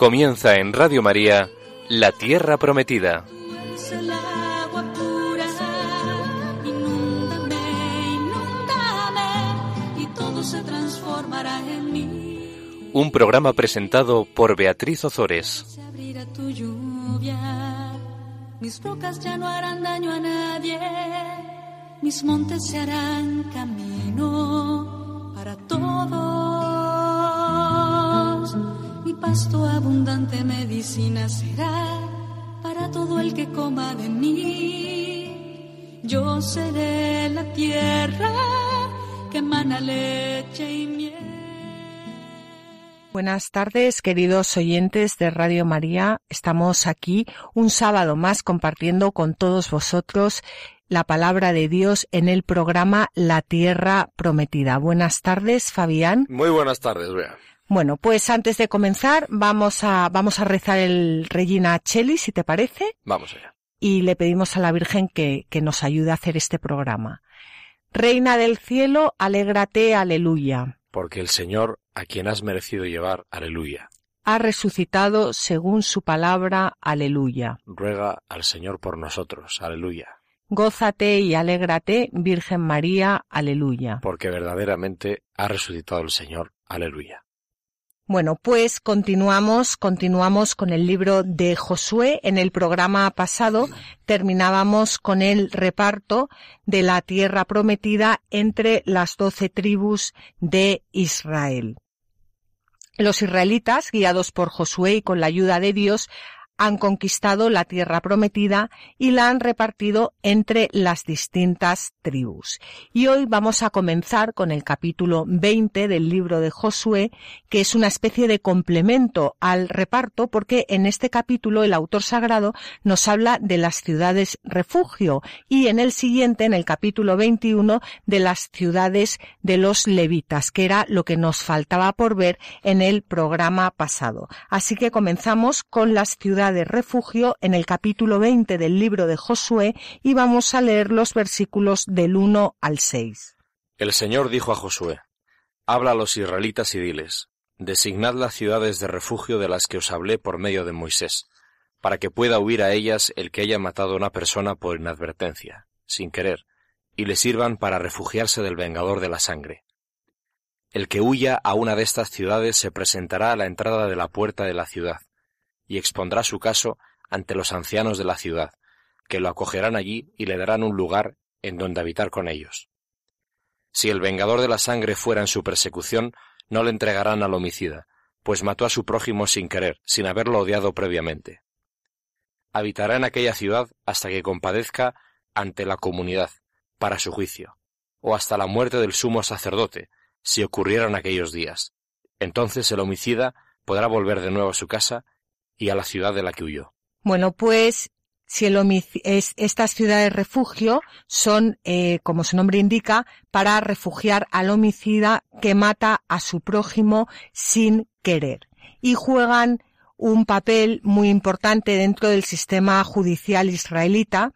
Comienza en Radio María La Tierra Prometida. Un programa presentado por Beatriz Ozores. Se abrirá tu lluvia. Mis rocas ya no harán daño a nadie. Mis montes se harán camino para todos. Pasto abundante medicina será para todo el que coma de mí. Yo seré la tierra que emana leche y miel. Buenas tardes, queridos oyentes de Radio María. Estamos aquí un sábado más compartiendo con todos vosotros la palabra de Dios en el programa La Tierra Prometida. Buenas tardes, Fabián. Muy buenas tardes, Bea. Bueno, pues antes de comenzar vamos a, vamos a rezar el Regina Cheli, si te parece, Vamos allá. y le pedimos a la Virgen que, que nos ayude a hacer este programa. Reina del cielo, alégrate, aleluya. Porque el Señor, a quien has merecido llevar, aleluya. Ha resucitado según su palabra, aleluya. Ruega al Señor por nosotros, aleluya. Gózate y alégrate, Virgen María, aleluya. Porque verdaderamente ha resucitado el Señor, aleluya. Bueno, pues continuamos, continuamos con el libro de Josué. En el programa pasado terminábamos con el reparto de la tierra prometida entre las doce tribus de Israel. Los israelitas, guiados por Josué y con la ayuda de Dios, han conquistado la tierra prometida y la han repartido entre las distintas tribus. Y hoy vamos a comenzar con el capítulo 20 del libro de Josué, que es una especie de complemento al reparto porque en este capítulo el autor sagrado nos habla de las ciudades refugio y en el siguiente, en el capítulo 21, de las ciudades de los levitas, que era lo que nos faltaba por ver en el programa pasado. Así que comenzamos con las ciudades de refugio en el capítulo 20 del libro de Josué y vamos a leer los versículos del 1 al 6. El Señor dijo a Josué, Habla a los israelitas y diles, Designad las ciudades de refugio de las que os hablé por medio de Moisés, para que pueda huir a ellas el que haya matado a una persona por inadvertencia, sin querer, y le sirvan para refugiarse del vengador de la sangre. El que huya a una de estas ciudades se presentará a la entrada de la puerta de la ciudad, y expondrá su caso ante los ancianos de la ciudad, que lo acogerán allí y le darán un lugar en donde habitar con ellos. Si el vengador de la sangre fuera en su persecución, no le entregarán al homicida, pues mató a su prójimo sin querer, sin haberlo odiado previamente. Habitará en aquella ciudad hasta que compadezca ante la comunidad, para su juicio, o hasta la muerte del sumo sacerdote, si ocurrieran aquellos días. Entonces el homicida podrá volver de nuevo a su casa la ciudad de la que huyó. Bueno, pues si el es, estas ciudades refugio son, eh, como su nombre indica, para refugiar al homicida que mata a su prójimo sin querer. Y juegan un papel muy importante dentro del sistema judicial israelita,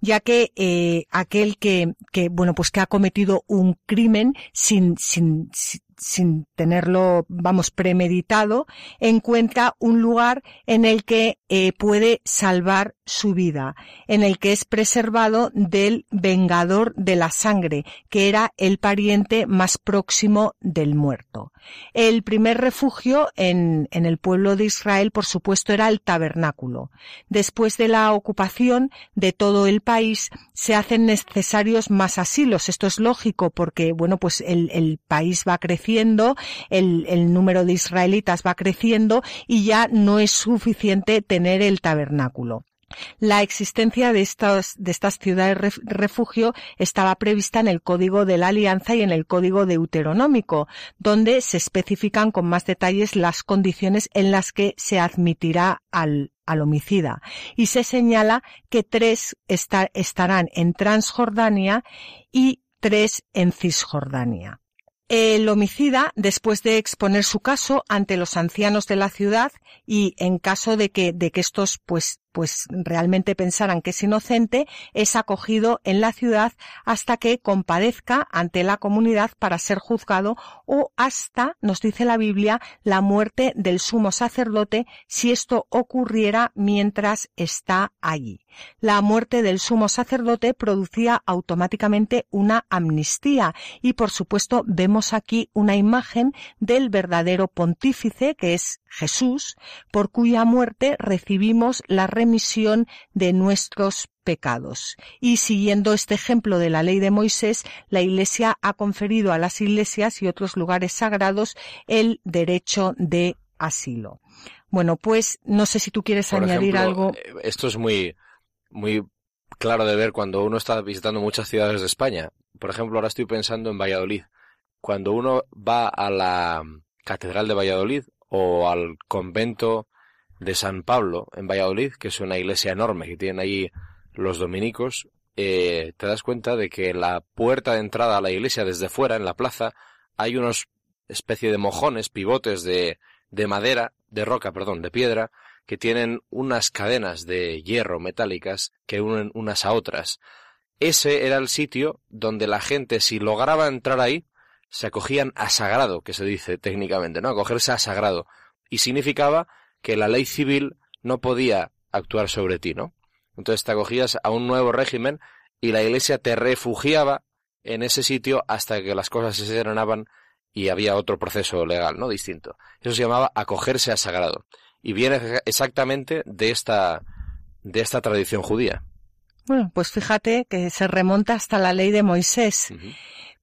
ya que eh, aquel que, que, bueno, pues que ha cometido un crimen sin, sin- sin tenerlo, vamos, premeditado, encuentra un lugar en el que eh, puede salvar su vida, en el que es preservado del vengador de la sangre, que era el pariente más próximo del muerto. El primer refugio en, en el pueblo de Israel, por supuesto, era el tabernáculo. Después de la ocupación de todo el país, se hacen necesarios más asilos. Esto es lógico porque, bueno, pues el, el país va creciendo, el, número de israelitas va creciendo y ya no es suficiente tener el tabernáculo. La existencia de estas, de ciudades refugio estaba prevista en el Código de la Alianza y en el Código deuteronómico, donde se especifican con más detalles las condiciones en las que se admitirá al homicida. Y se señala que tres estarán en Transjordania y tres en Cisjordania. El homicida, después de exponer su caso ante los ancianos de la ciudad y en caso de que, de que estos pues pues realmente pensaran que es inocente, es acogido en la ciudad hasta que compadezca ante la comunidad para ser juzgado o hasta, nos dice la Biblia, la muerte del sumo sacerdote si esto ocurriera mientras está allí. La muerte del sumo sacerdote producía automáticamente una amnistía y por supuesto vemos aquí una imagen del verdadero pontífice que es Jesús, por cuya muerte recibimos la remisión de nuestros pecados. Y siguiendo este ejemplo de la ley de Moisés, la Iglesia ha conferido a las iglesias y otros lugares sagrados el derecho de asilo. Bueno, pues no sé si tú quieres añadir algo. Eh, esto es muy, muy claro de ver cuando uno está visitando muchas ciudades de España. Por ejemplo, ahora estoy pensando en Valladolid. Cuando uno va a la Catedral de Valladolid o al convento de San Pablo en Valladolid, que es una iglesia enorme que tienen ahí los dominicos, eh, te das cuenta de que la puerta de entrada a la iglesia desde fuera, en la plaza, hay unos especie de mojones, pivotes de, de madera, de roca, perdón, de piedra, que tienen unas cadenas de hierro metálicas que unen unas a otras. Ese era el sitio donde la gente, si lograba entrar ahí, se acogían a sagrado, que se dice técnicamente, ¿no? Acogerse a sagrado. Y significaba que la ley civil no podía actuar sobre ti, ¿no? Entonces te acogías a un nuevo régimen y la iglesia te refugiaba en ese sitio hasta que las cosas se serenaban y había otro proceso legal, ¿no? Distinto. Eso se llamaba acogerse a sagrado. Y viene exactamente de esta, de esta tradición judía. Bueno, pues fíjate que se remonta hasta la ley de Moisés.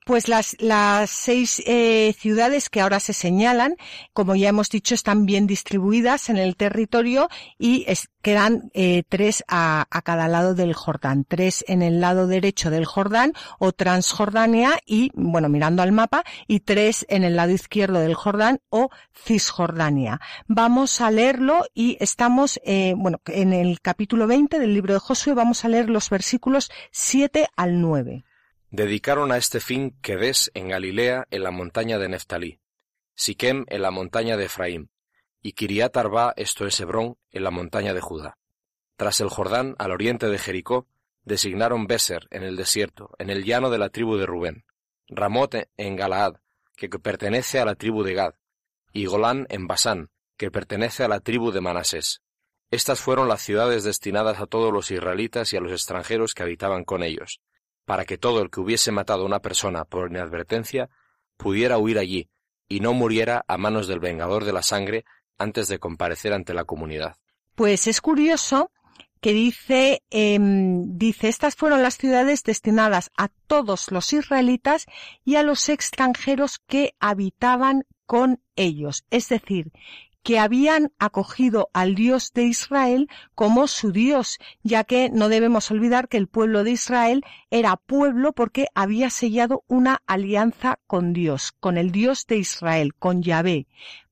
Pues las, las seis eh, ciudades que ahora se señalan, como ya hemos dicho, están bien distribuidas en el territorio y quedan eh, tres a, a, cada lado del Jordán. Tres en el lado derecho del Jordán o Transjordania y, bueno, mirando al mapa, y tres en el lado izquierdo del Jordán o Cisjordania. Vamos a leerlo y estamos, eh, bueno, en el capítulo 20 del libro de Josué vamos a leer los versículos 7 al 9 dedicaron a este fin Quedes en Galilea en la montaña de Neftalí, Siquem en la montaña de Efraín, y Kiriat Arba, esto es Hebrón, en la montaña de Judá. Tras el Jordán, al oriente de Jericó, designaron Beser en el desierto, en el llano de la tribu de Rubén, Ramot en Galaad, que pertenece a la tribu de Gad, y Golán en Basán, que pertenece a la tribu de Manasés. Estas fueron las ciudades destinadas a todos los israelitas y a los extranjeros que habitaban con ellos, para que todo el que hubiese matado a una persona por inadvertencia pudiera huir allí y no muriera a manos del vengador de la sangre antes de comparecer ante la comunidad. Pues es curioso que dice, em, dice, estas fueron las ciudades destinadas a todos los israelitas y a los extranjeros que habitaban con ellos. Es decir, que habían acogido al Dios de Israel como su Dios, ya que no debemos olvidar que el pueblo de Israel era pueblo porque había sellado una alianza con Dios, con el Dios de Israel, con Yahvé.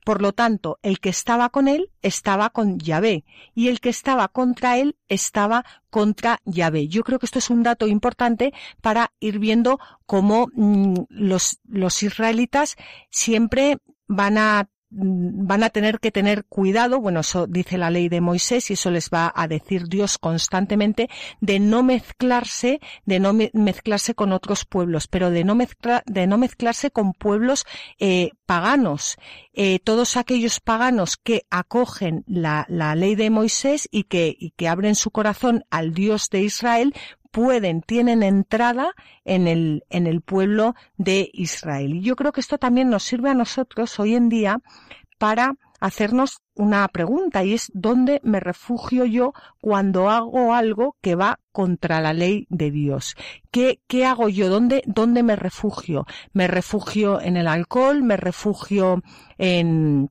Por lo tanto, el que estaba con él estaba con Yahvé y el que estaba contra él estaba contra Yahvé. Yo creo que esto es un dato importante para ir viendo cómo mm, los, los israelitas siempre van a van a tener que tener cuidado, bueno, eso dice la ley de Moisés y eso les va a decir Dios constantemente, de no mezclarse, de no mezclarse con otros pueblos, pero de no, de no mezclarse con pueblos eh, paganos. Eh, todos aquellos paganos que acogen la, ley de Moisés y que, y que abren su corazón al Dios de Israel, pueden, tienen entrada en el, en el pueblo de Israel. Y yo creo que esto también nos sirve a nosotros hoy en día para hacernos una pregunta y es ¿dónde me refugio yo cuando hago algo que va contra la ley de Dios? ¿Qué, qué hago yo? ¿Dónde, ¿Dónde me refugio? ¿Me refugio en el alcohol? ¿Me refugio en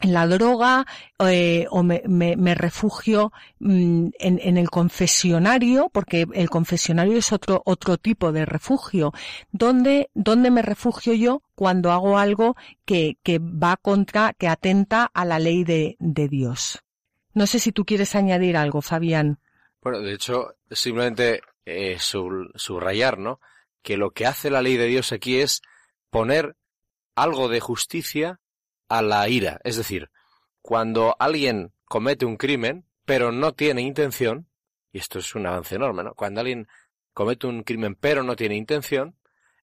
en la droga eh, o me, refugio mm, en, el confesionario, porque el confesionario es otro, otro tipo de refugio. ¿Dónde, ¿Dónde me refugio yo cuando hago algo que, que va contra, que atenta a la ley de, de Dios? No sé si tú quieres añadir algo, Fabián. Bueno, de hecho, simplemente eh, subrayar, ¿no? Que lo que hace la ley de Dios aquí es poner algo de justicia a la ira. Es decir, cuando alguien comete un crimen, pero no tiene intención, y esto es un avance enorme, ¿no? Cuando alguien comete un crimen pero no tiene intención,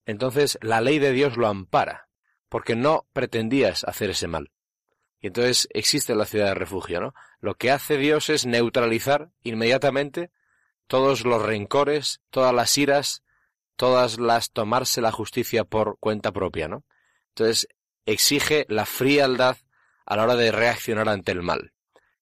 entonces la ley de Dios lo ampara, porque no pretendías hacer ese mal. Y entonces existe la ciudad de refugio, ¿no? Lo que hace Dios es neutralizar inmediatamente todos los rencores, todas las iras, todas las tomarse la justicia por cuenta propia, ¿no? Entonces, exige la frialdad a la hora de reaccionar ante el mal.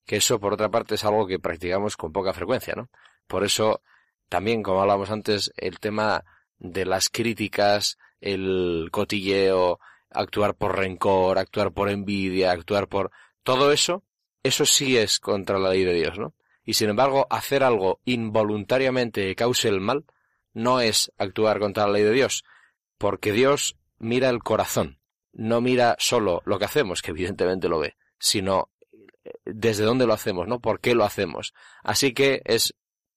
Que eso, por otra parte, es algo que practicamos con poca frecuencia, ¿no? Por eso, también, como hablábamos antes, el tema de las críticas, el cotilleo, actuar por rencor, actuar por envidia, actuar por todo eso, eso sí es contra la ley de Dios, ¿no? Y sin embargo, hacer algo involuntariamente que cause el mal no es actuar contra la ley de Dios, porque Dios mira el corazón no mira solo lo que hacemos, que evidentemente lo ve, sino eh, desde dónde lo hacemos, ¿no? ¿Por qué lo hacemos? Así que es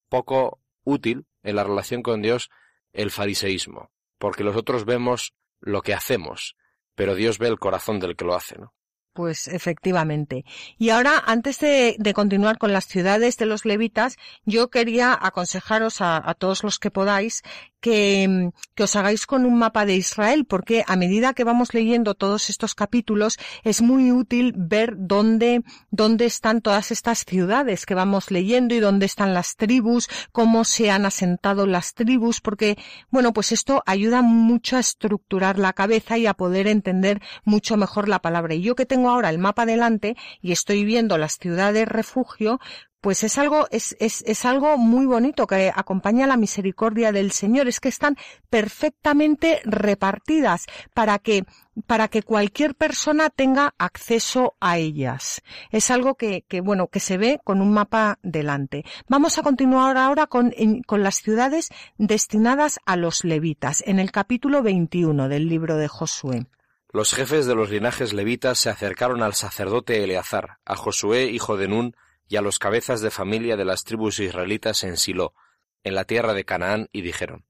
poco útil en la relación con Dios el fariseísmo, porque nosotros vemos lo que hacemos, pero Dios ve el corazón del que lo hace, ¿no? Pues efectivamente. Y ahora, antes de, continuar con las ciudades de los levitas, yo quería aconsejaros a todos los que podáis que, os hagáis con un mapa de Israel, porque a medida que vamos leyendo todos estos capítulos, es muy útil ver dónde, dónde están todas estas ciudades que vamos leyendo y dónde están las tribus, cómo se han asentado las tribus, porque, bueno, pues esto ayuda mucho a estructurar la cabeza y a poder entender mucho mejor la palabra. Y yo que tengo ahora el mapa delante y estoy viendo las ciudades refugio, pues es algo, es, es, es algo muy bonito que acompaña la misericordia del Señor. Es que están perfectamente repartidas para que, para que cualquier persona tenga acceso a ellas. Es algo que, que bueno, que se ve con un mapa delante. Vamos a continuar ahora con, con las ciudades destinadas a los levitas, en el capítulo 21 del libro de Josué. Los jefes de los linajes levitas se acercaron al sacerdote Eleazar, a Josué, hijo de Nun, y a los cabezas de familia de las tribus israelitas en Silo, en la tierra de Canaán, y dijeron,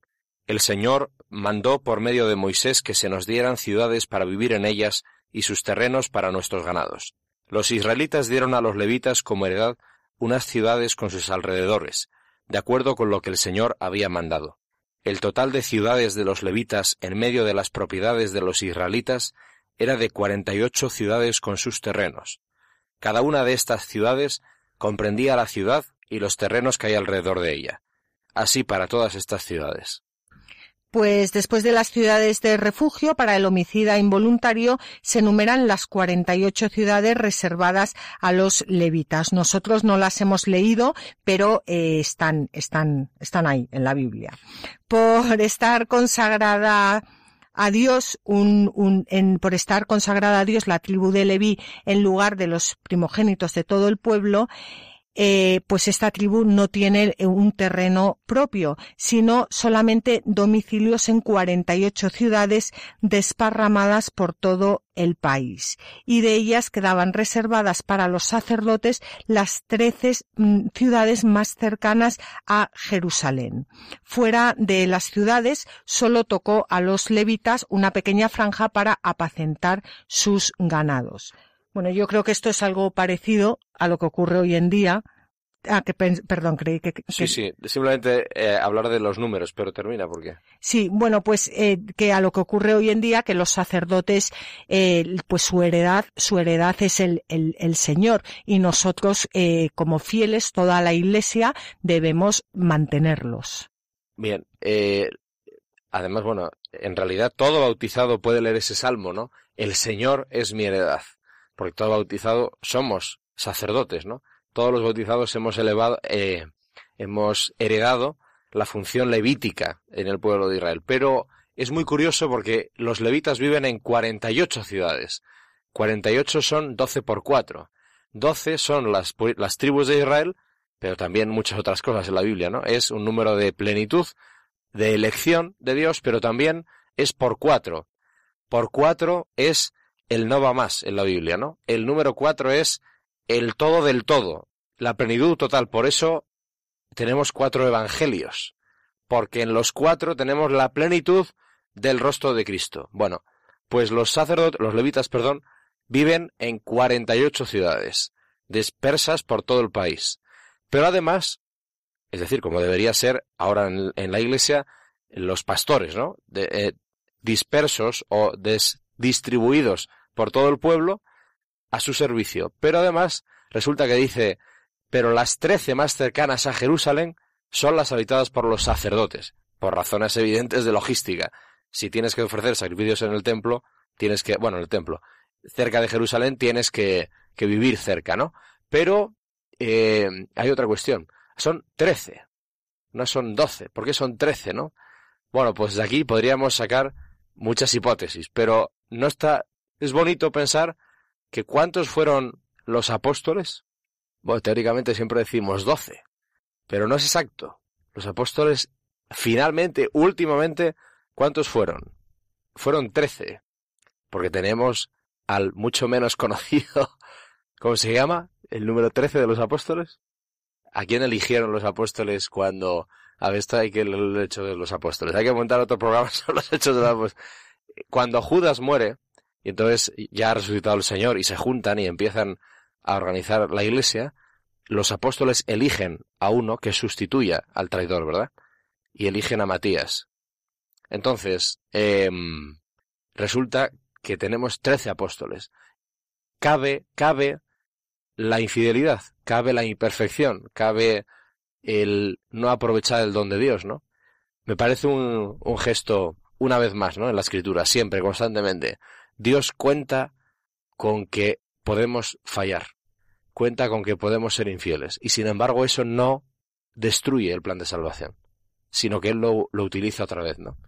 El Señor mandó por medio de Moisés que se nos dieran ciudades para vivir en ellas y sus terrenos para nuestros ganados. Los israelitas dieron a los levitas como heredad unas ciudades con sus alrededores, de acuerdo con lo que el Señor había mandado. El total de ciudades de los levitas en medio de las propiedades de los israelitas era de cuarenta y ocho ciudades con sus terrenos. Cada una de estas ciudades comprendía la ciudad y los terrenos que hay alrededor de ella. Así para todas estas ciudades. Pues después de las ciudades de refugio para el homicida involuntario se enumeran las 48 ciudades reservadas a los levitas. Nosotros no las hemos leído, pero eh, están, están, están ahí en la Biblia. Por estar consagrada a Dios, un, un, en, por estar consagrada a Dios la tribu de Leví en lugar de los primogénitos de todo el pueblo, eh, pues esta tribu no tiene un terreno propio, sino solamente domicilios en 48 ciudades desparramadas por todo el país. Y de ellas quedaban reservadas para los sacerdotes las 13 mm, ciudades más cercanas a Jerusalén. Fuera de las ciudades solo tocó a los levitas una pequeña franja para apacentar sus ganados. Bueno, yo creo que esto es algo parecido a lo que ocurre hoy en día. Ah, que perdón, creí que, Sí, sí, simplemente eh, hablar de los números, pero termina, ¿por qué? Sí, bueno, pues eh, que a lo que ocurre hoy en día, que los sacerdotes, eh, pues su heredad, su heredad es el, el, el Señor y nosotros, como fieles, toda la Iglesia, debemos mantenerlos. Bien, además, bueno, en realidad todo bautizado puede leer ese salmo, ¿no? El Señor es mi heredad porque todo bautizado somos sacerdotes, ¿no? Todos los bautizados hemos elevado, eh, hemos heredado la función levítica en el pueblo de Israel. Pero es muy curioso porque los levitas viven en 48 ciudades. 48 son 12 por 4. 12 son las, las tribus de Israel, pero también muchas otras cosas en la Biblia, ¿no? Es un número de plenitud, de elección de Dios, pero también es por cuatro. Por cuatro es el no va más en la Biblia, ¿no? El número cuatro es el todo del todo, la plenitud total. Por eso tenemos cuatro evangelios, porque en los cuatro tenemos la plenitud del rostro de Cristo. Bueno, pues los sacerdotes, los levitas, perdón, viven en 48 ciudades, dispersas por todo el país. Pero además, es decir, como debería ser ahora en, la iglesia, los pastores, ¿no? Eh, dispersos o distribuidos por todo el pueblo a su servicio. Pero además, resulta que dice, pero las trece más cercanas a Jerusalén son las habitadas por los sacerdotes, por razones evidentes de logística. Si tienes que ofrecer sacrificios en el templo, tienes que, bueno, en el templo, cerca de Jerusalén tienes que, que vivir cerca, ¿no? Pero eh, hay otra cuestión. Son trece, no son doce. ¿Por qué son trece, no? Bueno, pues de aquí podríamos sacar muchas hipótesis, pero no está. Es bonito pensar que cuántos fueron los apóstoles. Bueno, teóricamente siempre decimos doce, pero no es exacto. Los apóstoles, finalmente, últimamente, ¿cuántos fueron? Fueron trece, porque tenemos al mucho menos conocido, ¿cómo se llama? El número trece de los apóstoles. ¿A quién eligieron los apóstoles cuando a ver, esto hay que el hecho de los apóstoles. Hay que montar otro programa sobre los hechos de los apóstoles. Cuando Judas muere, y entonces ya ha resucitado el Señor y se juntan y empiezan a organizar la iglesia, los apóstoles eligen a uno que sustituya al traidor, ¿verdad? Y eligen a Matías. Entonces, eh, resulta que tenemos trece apóstoles. Cabe, cabe la infidelidad, cabe la imperfección, cabe el no aprovechar el don de Dios, ¿no? Me parece un, un gesto, una vez más, ¿no? En la escritura, siempre, constantemente. Dios cuenta con que podemos fallar, cuenta con que podemos ser infieles, y sin embargo eso no destruye el plan de salvación, sino que Él lo, lo utiliza otra vez, ¿no?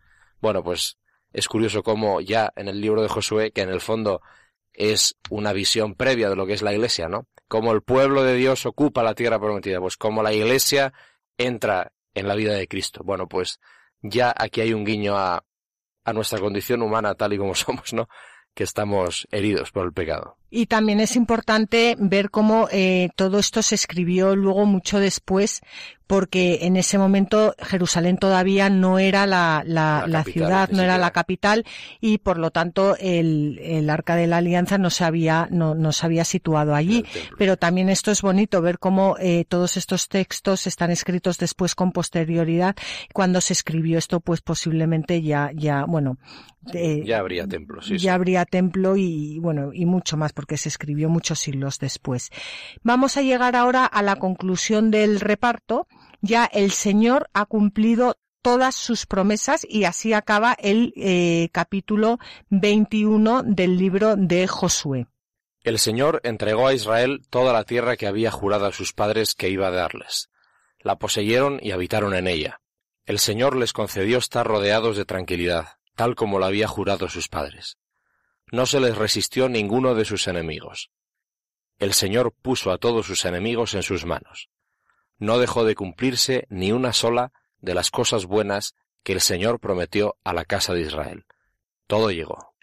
Bueno, pues es curioso cómo ya en el libro de Josué, que en el fondo es una visión previa de lo que es la iglesia, ¿no? Cómo el pueblo de Dios ocupa la tierra prometida, pues cómo la iglesia entra en la vida de Cristo. Bueno, pues ya aquí hay un guiño a, a nuestra condición humana tal y como somos, ¿no? Que estamos heridos por el pecado. Y también es importante ver cómo eh, todo esto se escribió luego mucho después, porque en ese momento Jerusalén todavía no era la, la, ciudad, no era la capital, y por lo tanto el, el Arca de la Alianza no se había, no, no se había situado allí. Pero también esto es bonito, ver cómo eh, todos estos textos están escritos después con posterioridad. Cuando se escribió esto, pues posiblemente ya, ya, bueno, eh, ya habría templo, sí. Ya habría templo y, bueno, y mucho más porque se escribió muchos siglos después. Vamos a llegar ahora a la conclusión del reparto. Ya el Señor ha cumplido todas sus promesas y así acaba el eh, capítulo 21 del libro de Josué. El Señor entregó a Israel toda la tierra que había jurado a sus padres que iba a darles. La poseyeron y habitaron en ella. El Señor les concedió estar rodeados de tranquilidad, tal como lo había jurado sus padres no se les resistió ninguno de sus enemigos. El Señor puso a todos sus enemigos en sus manos. No dejó de cumplirse ni una sola de las cosas buenas que el Señor prometió a la casa de Israel. Todo llegó.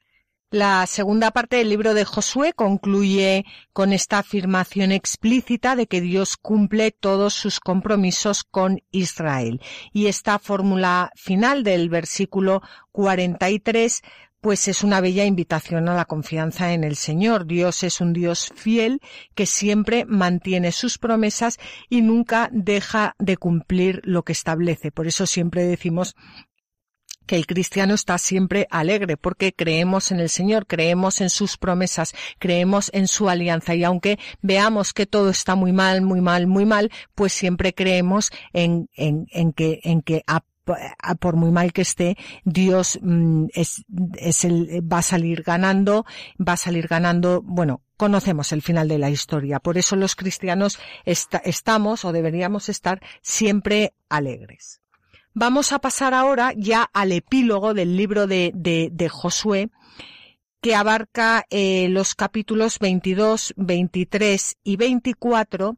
La segunda parte del libro de Josué concluye con esta afirmación explícita de que Dios cumple todos sus compromisos con Israel. Y esta fórmula final del versículo 43 pues es una bella invitación a la confianza en el Señor. Dios es un Dios fiel que siempre mantiene sus promesas y nunca deja de cumplir lo que establece. Por eso siempre decimos que el cristiano está siempre alegre porque creemos en el Señor, creemos en sus promesas, creemos en su alianza y aunque veamos que todo está muy mal, muy mal, muy mal, pues siempre creemos en, en, en que, en que por muy mal que esté, Dios mm, es, el, va a salir ganando, va a salir ganando, bueno, conocemos el final de la historia. Por eso los cristianos estamos o deberíamos estar siempre alegres. Vamos a pasar ahora ya al epílogo del libro de Josué, que abarca eh, los capítulos 22, 23 y 24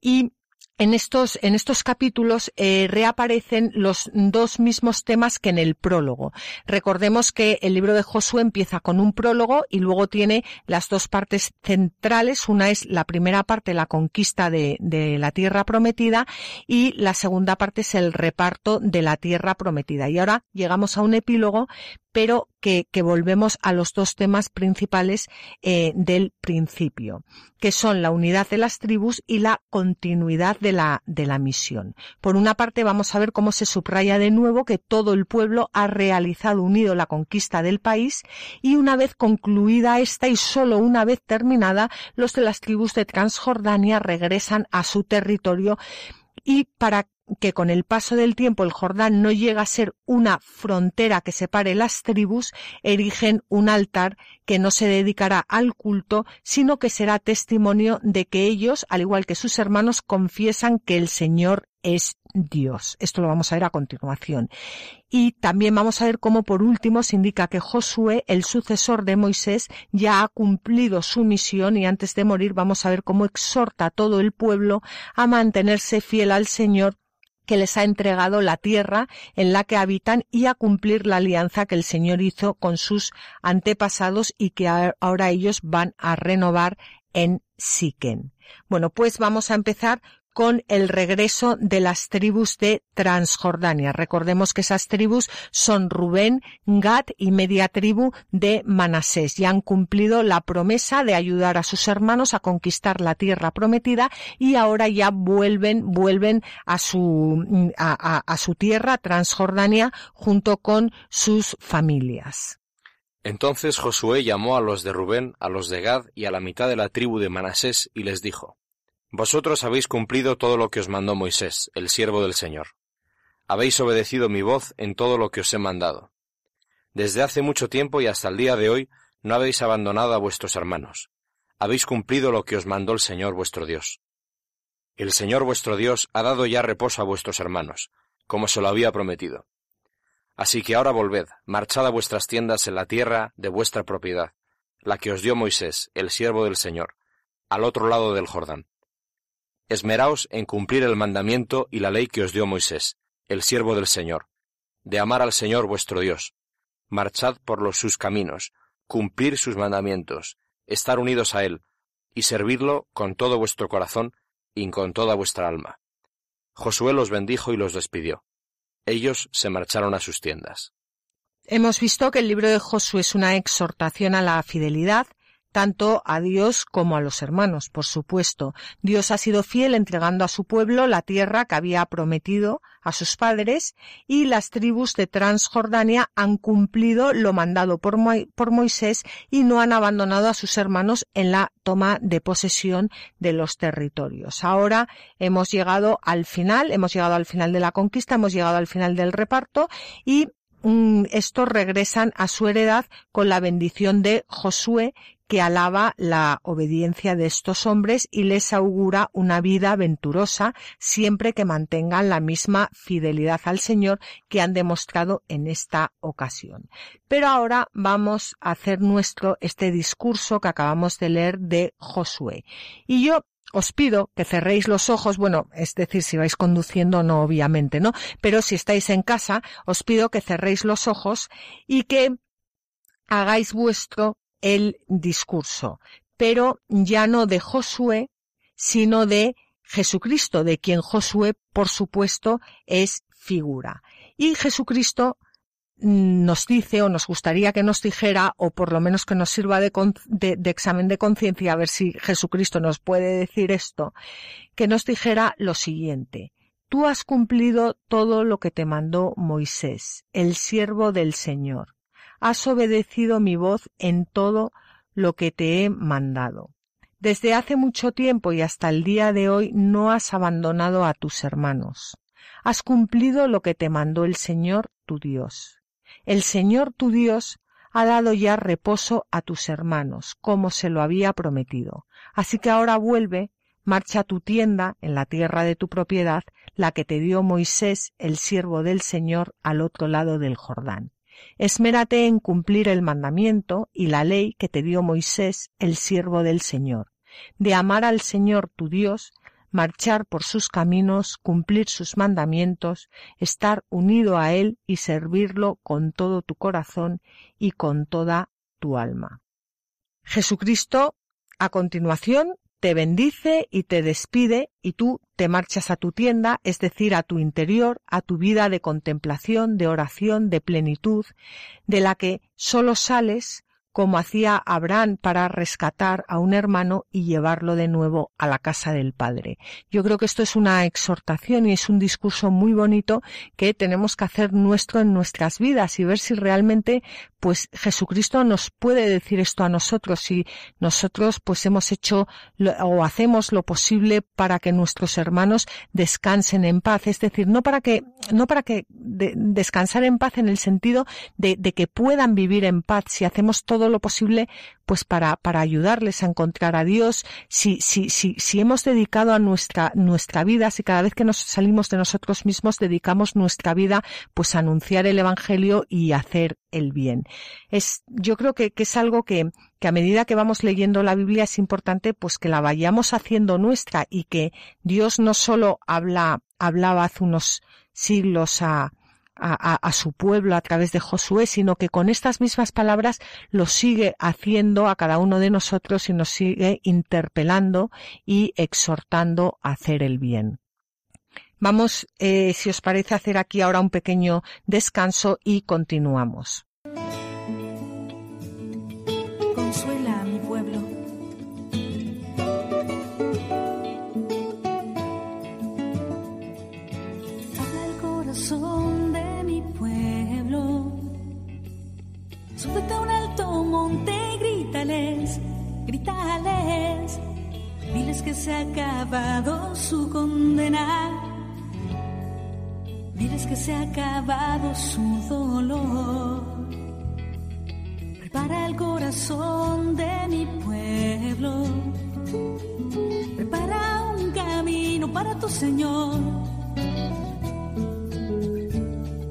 y en estos, en estos capítulos eh, reaparecen los dos mismos temas que en el prólogo. Recordemos que el libro de Josué empieza con un prólogo y luego tiene las dos partes centrales. Una es la primera parte, la conquista de, de la tierra prometida y la segunda parte es el reparto de la tierra prometida. Y ahora llegamos a un epílogo pero que, que, volvemos a los dos temas principales eh, del principio, que son la unidad de las tribus y la continuidad de la, de la misión. Por una parte, vamos a ver cómo se subraya de nuevo que todo el pueblo ha realizado unido la conquista del país y una vez concluida esta y solo una vez terminada, los de las tribus de Transjordania regresan a su territorio y para que con el paso del tiempo el Jordán no llega a ser una frontera que separe las tribus, erigen un altar que no se dedicará al culto, sino que será testimonio de que ellos, al igual que sus hermanos, confiesan que el Señor es Dios. Esto lo vamos a ver a continuación. Y también vamos a ver cómo por último se indica que Josué, el sucesor de Moisés, ya ha cumplido su misión y antes de morir vamos a ver cómo exhorta a todo el pueblo a mantenerse fiel al Señor que les ha entregado la tierra en la que habitan y a cumplir la alianza que el Señor hizo con sus antepasados y que ahora ellos van a renovar en Siquén. Bueno, pues vamos a empezar con el regreso de las tribus de Transjordania. Recordemos que esas tribus son Rubén, Gad y media tribu de Manasés. Ya han cumplido la promesa de ayudar a sus hermanos a conquistar la tierra prometida y ahora ya vuelven, vuelven a su, a su tierra, Transjordania, junto con sus familias. Entonces Josué llamó a los de Rubén, a los de Gad y a la mitad de la tribu de Manasés y les dijo, vosotros habéis cumplido todo lo que os mandó Moisés, el siervo del Señor. Habéis obedecido mi voz en todo lo que os he mandado. Desde hace mucho tiempo y hasta el día de hoy no habéis abandonado a vuestros hermanos. Habéis cumplido lo que os mandó el Señor vuestro Dios. El Señor vuestro Dios ha dado ya reposo a vuestros hermanos, como se lo había prometido. Así que ahora volved, marchad a vuestras tiendas en la tierra de vuestra propiedad, la que os dio Moisés, el siervo del Señor, al otro lado del Jordán. Esmeraos en cumplir el mandamiento y la ley que os dio Moisés, el siervo del Señor, de amar al Señor vuestro Dios. Marchad por los sus caminos, cumplir sus mandamientos, estar unidos a Él, y servirlo con todo vuestro corazón y con toda vuestra alma. Josué los bendijo y los despidió. Ellos se marcharon a sus tiendas. Hemos visto que el libro de Josué es una exhortación a la fidelidad, tanto a Dios como a los hermanos, por supuesto. Dios ha sido fiel entregando a su pueblo la tierra que había prometido a sus padres y las tribus de Transjordania han cumplido lo mandado por, por Moisés y no han abandonado a sus hermanos en la toma de posesión de los territorios. Ahora hemos llegado al final, hemos llegado al final de la conquista, hemos llegado al final del reparto y mm, estos regresan a su heredad con la bendición de Josué, que alaba la obediencia de estos hombres y les augura una vida venturosa siempre que mantengan la misma fidelidad al Señor que han demostrado en esta ocasión. Pero ahora vamos a hacer nuestro este discurso que acabamos de leer de Josué. Y yo os pido que cerréis los ojos, bueno, es decir, si vais conduciendo, no obviamente, ¿no? Pero si estáis en casa, os pido que cerréis los ojos y que hagáis vuestro el discurso, pero ya no de Josué, sino de Jesucristo, de quien Josué, por supuesto, es figura. Y Jesucristo nos dice o nos gustaría que nos dijera o por lo menos que nos sirva de, examen de conciencia a ver si Jesucristo nos puede decir esto, que nos dijera lo siguiente. Tú has cumplido todo lo que te mandó Moisés, el siervo del Señor has obedecido mi voz en todo lo que te he mandado. Desde hace mucho tiempo y hasta el día de hoy no has abandonado a tus hermanos. Has cumplido lo que te mandó el Señor tu Dios. El Señor tu Dios ha dado ya reposo a tus hermanos, como se lo había prometido. Así que ahora vuelve, marcha a tu tienda en la tierra de tu propiedad, la que te dio Moisés, el siervo del Señor, al otro lado del Jordán Esmérate en cumplir el mandamiento y la ley que te dio Moisés, el siervo del Señor, de amar al Señor tu Dios, marchar por sus caminos, cumplir sus mandamientos, estar unido a Él y servirlo con todo tu corazón y con toda tu alma. Jesucristo, a continuación, te bendice y te despide y tú te marchas a tu tienda, es decir, a tu interior, a tu vida de contemplación, de oración, de plenitud, de la que sólo sales como hacía Abraham para rescatar a un hermano y llevarlo de nuevo a la casa del Padre. Yo creo que esto es una exhortación y es un discurso muy bonito que tenemos que hacer nuestro en nuestras vidas y ver si realmente pues Jesucristo nos puede decir esto a nosotros. Si nosotros pues hemos hecho o hacemos lo posible para que nuestros hermanos descansen en paz, es decir, no para que no para que descansar en paz en el sentido de, de que puedan vivir en paz. Si hacemos todo lo posible pues para, para ayudarles a encontrar a Dios, si, si, si, si hemos dedicado a nuestra, nuestra vida, si cada vez que nos salimos de nosotros mismos dedicamos nuestra vida pues a anunciar el Evangelio y hacer el bien. Es, yo creo que, que es algo que, que a medida que vamos leyendo la Biblia es importante pues que la vayamos haciendo nuestra y que Dios no solo habla, hablaba hace unos siglos a, a, su pueblo a través de Josué, sino que con estas mismas palabras lo sigue haciendo a cada uno de nosotros y nos sigue interpelando y exhortando a hacer el bien. Vamos, eh, si os parece, hacer aquí ahora un pequeño descanso y continuamos. Grítales, grítales. Diles que se ha acabado su condena. Diles que se ha acabado su dolor. Prepara el corazón de mi pueblo. Prepara un camino para tu Señor.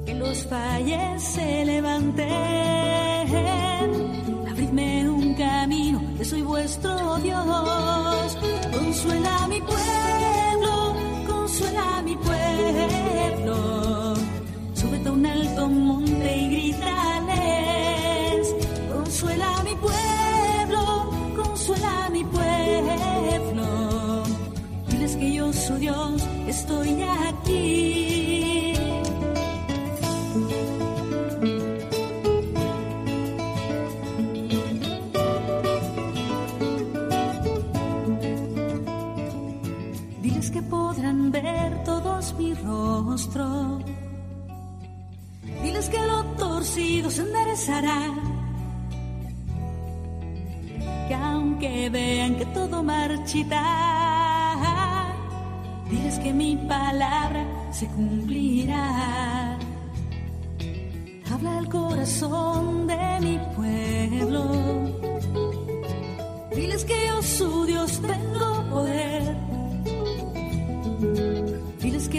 Que los falles se levanten soy vuestro Dios. Consuela a mi pueblo, consuela a mi pueblo. Súbete a un alto monte y grítales. Consuela a mi pueblo, consuela a mi pueblo. Diles que yo soy Dios, estoy aquí. Diles que lo torcido se enderezará. Que aunque vean que todo marchita, diles que mi palabra se cumplirá. Habla el corazón de mi pueblo. Diles que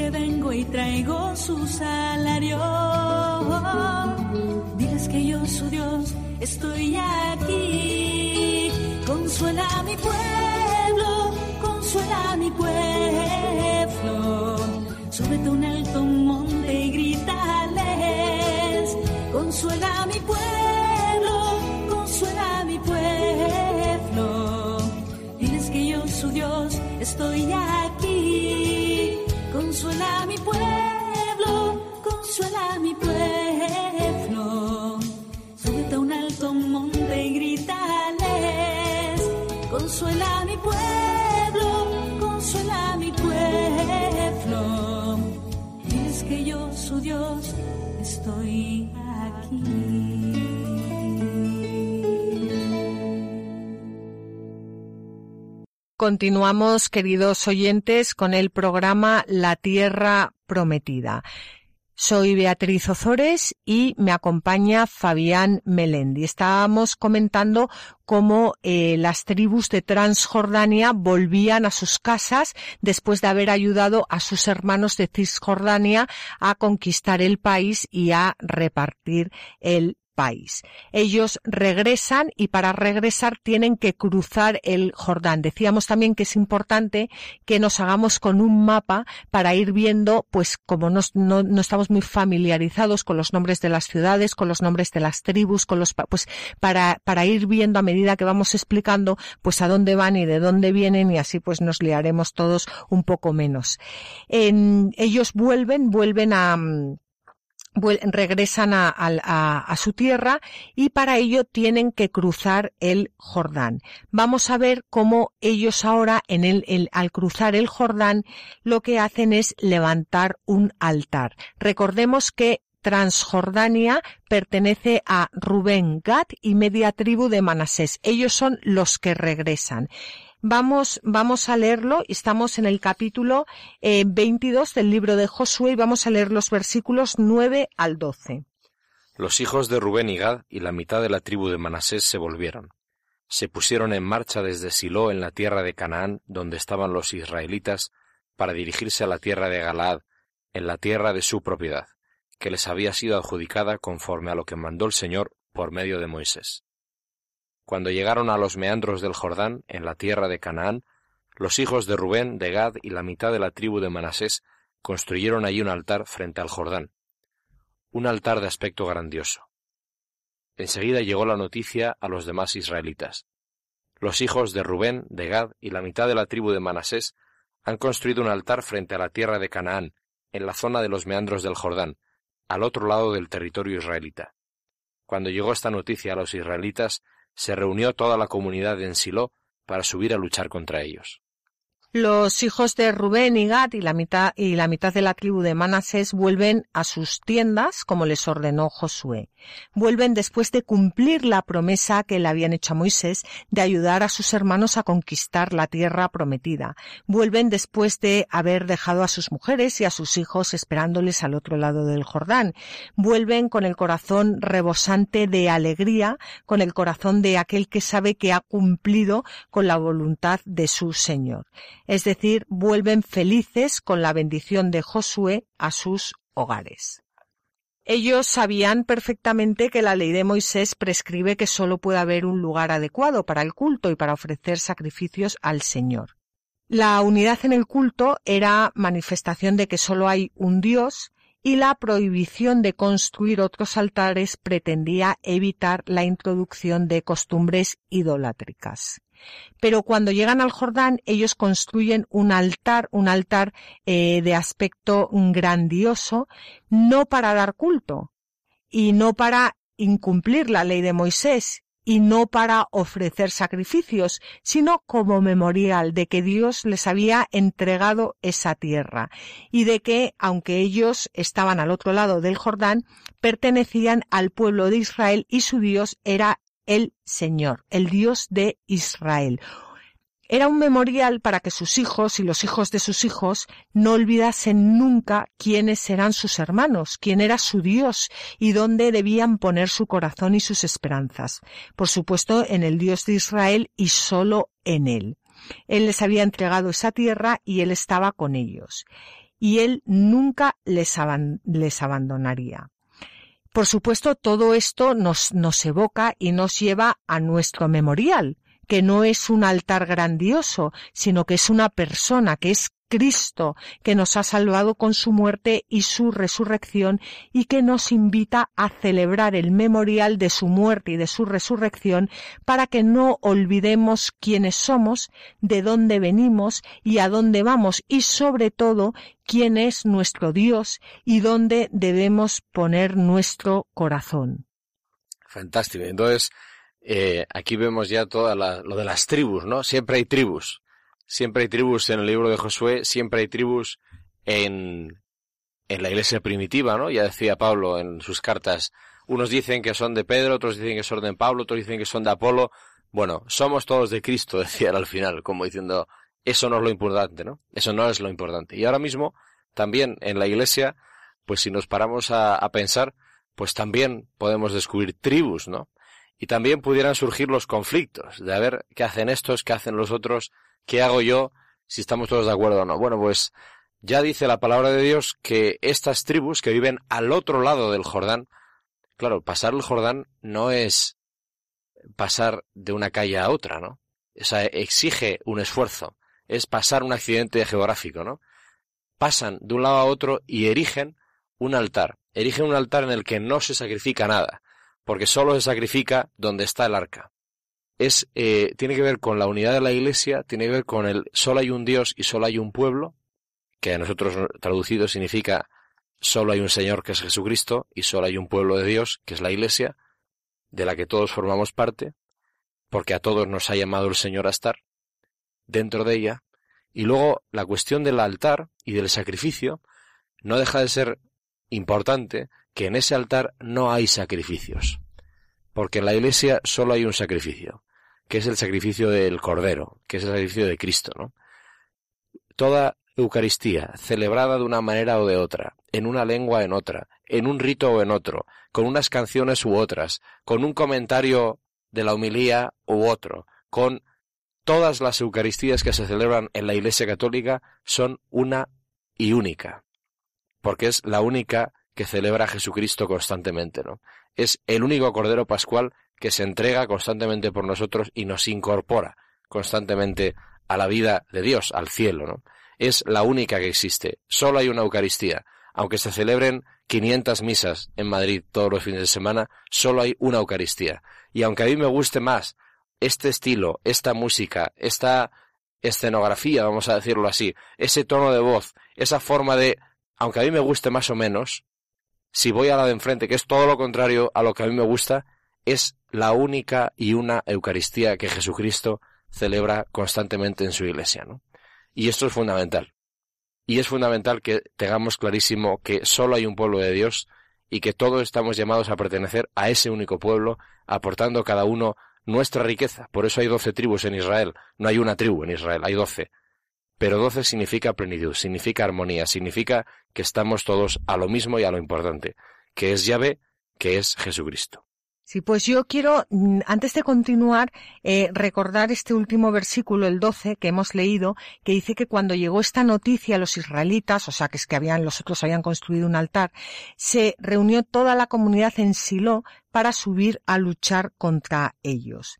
que vengo y traigo su salario. Diles que yo, su Dios, estoy aquí. Consuela a mi pueblo, consuela a mi pueblo. Súbete un alto monte y grítales. Consuela a mi pueblo, consuela a mi pueblo. Diles que yo, su Dios, estoy aquí. Consuela a mi pueblo, consuela a mi pueblo. Súbete a un alto monte y grítales. Consuela a mi pueblo, consuela a mi pueblo. es que yo, su Dios, estoy aquí. Continuamos, queridos oyentes, con el programa La Tierra Prometida. Soy Beatriz Ozores y me acompaña Fabián Melendi. Estábamos comentando cómo eh, las tribus de Transjordania volvían a sus casas después de haber ayudado a sus hermanos de Cisjordania a conquistar el país y a repartir el país. Ellos regresan y para regresar tienen que cruzar el Jordán. Decíamos también que es importante que nos hagamos con un mapa para ir viendo, pues como no, no, estamos muy familiarizados con los nombres de las ciudades, con los nombres de las tribus, con los, pues para, para ir viendo a medida que vamos explicando, pues a dónde van y de dónde vienen y así pues nos liaremos todos un poco menos. En, ellos vuelven, vuelven a, regresan a, su tierra y para ello tienen que cruzar el Jordán. Vamos a ver cómo ellos ahora en el, al cruzar el Jordán lo que hacen es levantar un altar. Recordemos que Transjordania pertenece a Rubén, Gad y media tribu de Manasés. Ellos son los que regresan. Vamos, vamos a leerlo. Estamos en el capítulo 22 eh, del libro de Josué y vamos a leer los versículos 9 al 12. Los hijos de Rubén y Gad y la mitad de la tribu de Manasés se volvieron. Se pusieron en marcha desde Silo en la tierra de Canaán, donde estaban los israelitas, para dirigirse a la tierra de Galaad, en la tierra de su propiedad, que les había sido adjudicada conforme a lo que mandó el Señor por medio de Moisés. Cuando llegaron a los meandros del Jordán, en la tierra de Canaán, los hijos de Rubén, de Gad y la mitad de la tribu de Manasés construyeron allí un altar frente al Jordán, un altar de aspecto grandioso. Enseguida llegó la noticia a los demás israelitas. Los hijos de Rubén, de Gad y la mitad de la tribu de Manasés han construido un altar frente a la tierra de Canaán, en la zona de los meandros del Jordán, al otro lado del territorio israelita. Cuando llegó esta noticia a los israelitas, se reunió toda la comunidad en Silo para subir a luchar contra ellos. Los hijos de Rubén y Gad y la mitad y la mitad de la tribu de Manasés vuelven a sus tiendas como les ordenó Josué. Vuelven después de cumplir la promesa que le habían hecho a Moisés de ayudar a sus hermanos a conquistar la tierra prometida. Vuelven después de haber dejado a sus mujeres y a sus hijos esperándoles al otro lado del Jordán. Vuelven con el corazón rebosante de alegría, con el corazón de aquel que sabe que ha cumplido con la voluntad de su Señor es decir, vuelven felices con la bendición de Josué a sus hogares. Ellos sabían perfectamente que la ley de Moisés prescribe que sólo puede haber un lugar adecuado para el culto y para ofrecer sacrificios al Señor. La unidad en el culto era manifestación de que sólo hay un Dios y la prohibición de construir otros altares pretendía evitar la introducción de costumbres idolátricas. Pero cuando llegan al Jordán, ellos construyen un altar, un altar eh, de aspecto grandioso, no para dar culto y no para incumplir la ley de Moisés y no para ofrecer sacrificios, sino como memorial de que Dios les había entregado esa tierra y de que, aunque ellos estaban al otro lado del Jordán, pertenecían al pueblo de Israel y su Dios era el Señor, el Dios de Israel. Era un memorial para que sus hijos y los hijos de sus hijos no olvidasen nunca quiénes eran sus hermanos, quién era su Dios y dónde debían poner su corazón y sus esperanzas. Por supuesto, en el Dios de Israel y solo en él. Él les había entregado esa tierra y él estaba con ellos. Y él nunca les, les abandonaría. Por supuesto, todo esto nos, nos evoca y nos lleva a nuestro memorial, que no es un altar grandioso, sino que es una persona, que es Cristo, que nos ha salvado con su muerte y su resurrección y que nos invita a celebrar el memorial de su muerte y de su resurrección para que no olvidemos quiénes somos, de dónde venimos y a dónde vamos y sobre todo quién es nuestro Dios y dónde debemos poner nuestro corazón. Fantástico. Entonces, eh, aquí vemos ya todo lo de las tribus, ¿no? Siempre hay tribus. Siempre hay tribus en el libro de Josué, siempre hay tribus en, en la iglesia primitiva, ¿no? Ya decía Pablo en sus cartas, unos dicen que son de Pedro, otros dicen que son de Pablo, otros dicen que son de Apolo. Bueno, somos todos de Cristo, decía al final, como diciendo, eso no es lo importante, ¿no? Eso no es lo importante. Y ahora mismo, también en la iglesia, pues si nos paramos a, a pensar, pues también podemos descubrir tribus, ¿no? Y también pudieran surgir los conflictos, de a ver qué hacen estos, qué hacen los otros, qué hago yo, si estamos todos de acuerdo o no. Bueno, pues ya dice la palabra de Dios que estas tribus que viven al otro lado del Jordán, claro, pasar el Jordán no es pasar de una calle a otra, ¿no? O sea, exige un esfuerzo, es pasar un accidente geográfico, ¿no? Pasan de un lado a otro y erigen un altar, erigen un altar en el que no se sacrifica nada, porque solo se sacrifica donde está el arca. Eh, tiene que ver con la unidad de la iglesia, tiene que ver con el solo hay un Dios y solo hay un pueblo, que a nosotros traducido significa solo hay un Señor que es Jesucristo y solo hay un pueblo de Dios que es la iglesia, de la que todos formamos parte, porque a todos nos ha llamado el Señor a estar dentro de ella, y luego la cuestión del altar y del sacrificio no deja de ser importante que en ese altar no hay sacrificios, porque en la iglesia solo hay un sacrificio, que es el sacrificio del Cordero, que es el sacrificio de Cristo, ¿no? Toda Eucaristía, celebrada de una manera o de otra, en una lengua o en otra, en un rito o en otro, con unas canciones u otras, con un comentario de la humilía u otro, con todas las Eucaristías que se celebran en la Iglesia Católica son una y única, porque es la única que celebra Jesucristo constantemente, ¿no? Es el único Cordero Pascual que se entrega constantemente por nosotros y nos incorpora constantemente a la vida de Dios, al cielo, ¿no? Es la única que existe. Solo hay una Eucaristía. Aunque se celebren 500 misas en Madrid todos los fines de semana, solo hay una Eucaristía. Y aunque a mí me guste más este estilo, esta música, esta escenografía, vamos a decirlo así, ese tono de voz, esa forma de, aunque a mí me guste más o menos, si voy a la de enfrente, que es todo lo contrario a lo que a mí me gusta, es la única y una Eucaristía que Jesucristo celebra constantemente en su iglesia, ¿no? Y esto es fundamental. Y es fundamental que tengamos clarísimo que solo hay un pueblo de Dios y que todos estamos llamados a pertenecer a ese único pueblo, aportando cada uno nuestra riqueza. Por eso hay doce tribus en Israel. No hay una tribu en Israel, hay doce. Pero doce significa plenitud, significa armonía, significa que estamos todos a lo mismo y a lo importante, que es llave, que es Jesucristo. Sí, pues yo quiero, mm, antes de continuar, eh, recordar este último versículo, el 12, que hemos leído, que dice que cuando llegó esta noticia a los israelitas, o sea, que es que habían, los otros habían construido un altar, se reunió toda la comunidad en Silo para subir a luchar contra ellos.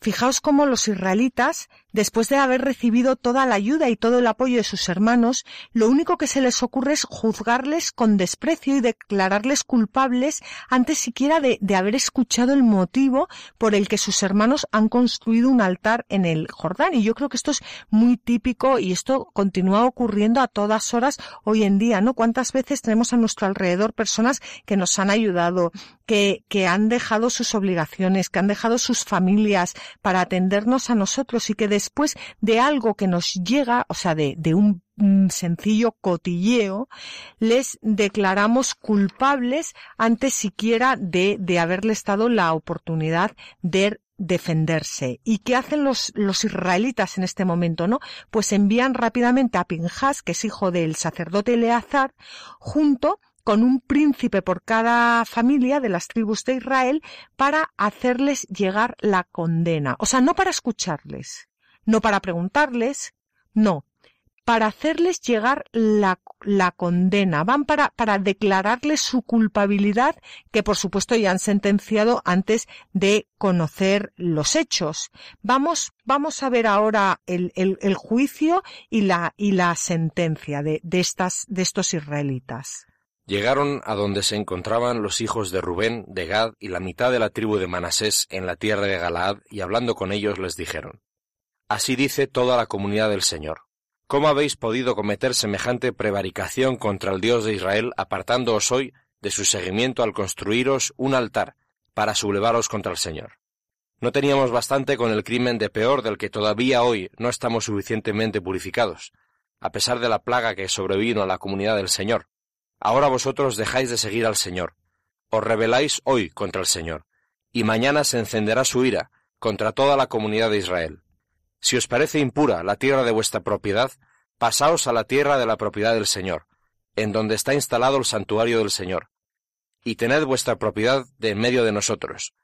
Fijaos cómo los israelitas, después de haber recibido toda la ayuda y todo el apoyo de sus hermanos, lo único que se les ocurre es juzgarles con desprecio y declararles culpables antes siquiera de, de, haber escuchado el motivo por el que sus hermanos han construido un altar en el Jordán. Y yo creo que esto es muy típico y esto continúa ocurriendo a todas horas hoy en día, ¿no? ¿Cuántas veces tenemos a nuestro alrededor personas que nos han ayudado, que, que han dejado sus obligaciones, que han dejado sus familias, para atendernos a nosotros y que después de algo que nos llega, o sea, de, un sencillo cotilleo, les declaramos culpables antes siquiera de, de haberles dado la oportunidad de defenderse. ¿Y qué hacen los, los israelitas en este momento, no? Pues envían rápidamente a Pinjas, que es hijo del sacerdote Eleazar, junto con un príncipe por cada familia de las tribus de Israel para hacerles llegar la condena. O sea, no para escucharles, no para preguntarles, no, para hacerles llegar la, la condena. Van para, para declararles su culpabilidad, que por supuesto ya han sentenciado antes de conocer los hechos. Vamos, vamos a ver ahora el, el, el juicio y la, y la sentencia de, de estas, de estos israelitas. Llegaron a donde se encontraban los hijos de Rubén, de Gad y la mitad de la tribu de Manasés en la tierra de Galaad, y hablando con ellos les dijeron, Así dice toda la comunidad del Señor. ¿Cómo habéis podido cometer semejante prevaricación contra el Dios de Israel, apartándoos hoy de su seguimiento al construiros un altar para sublevaros contra el Señor? No teníamos bastante con el crimen de peor del que todavía hoy no estamos suficientemente purificados, a pesar de la plaga que sobrevino a la comunidad del Señor Ahora vosotros dejáis de seguir al Señor. Os rebeláis hoy contra el Señor, y mañana se encenderá su ira contra toda la comunidad de Israel. Si os parece impura la tierra de vuestra propiedad, pasaos a la tierra de la propiedad del Señor. en donde está instalado el santuario del Señor, y tened vuestra propiedad de en medio de nosotros.